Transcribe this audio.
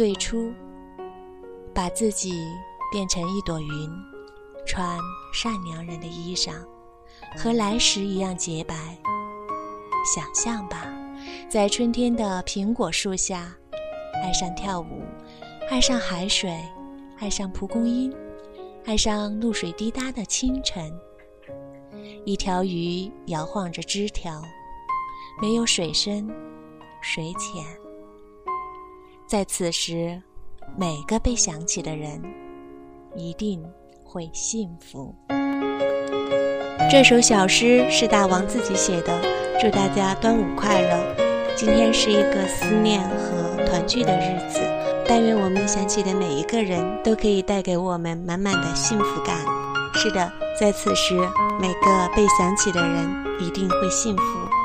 最初，把自己变成一朵云，穿善良人的衣裳，和来时一样洁白。想象吧，在春天的苹果树下，爱上跳舞，爱上海水，爱上蒲公英，爱上露水滴答的清晨。一条鱼摇晃着枝条，没有水深，水浅。在此时，每个被想起的人，一定会幸福。这首小诗是大王自己写的，祝大家端午快乐！今天是一个思念和团聚的日子，但愿我们想起的每一个人都可以带给我们满满的幸福感。是的，在此时，每个被想起的人一定会幸福。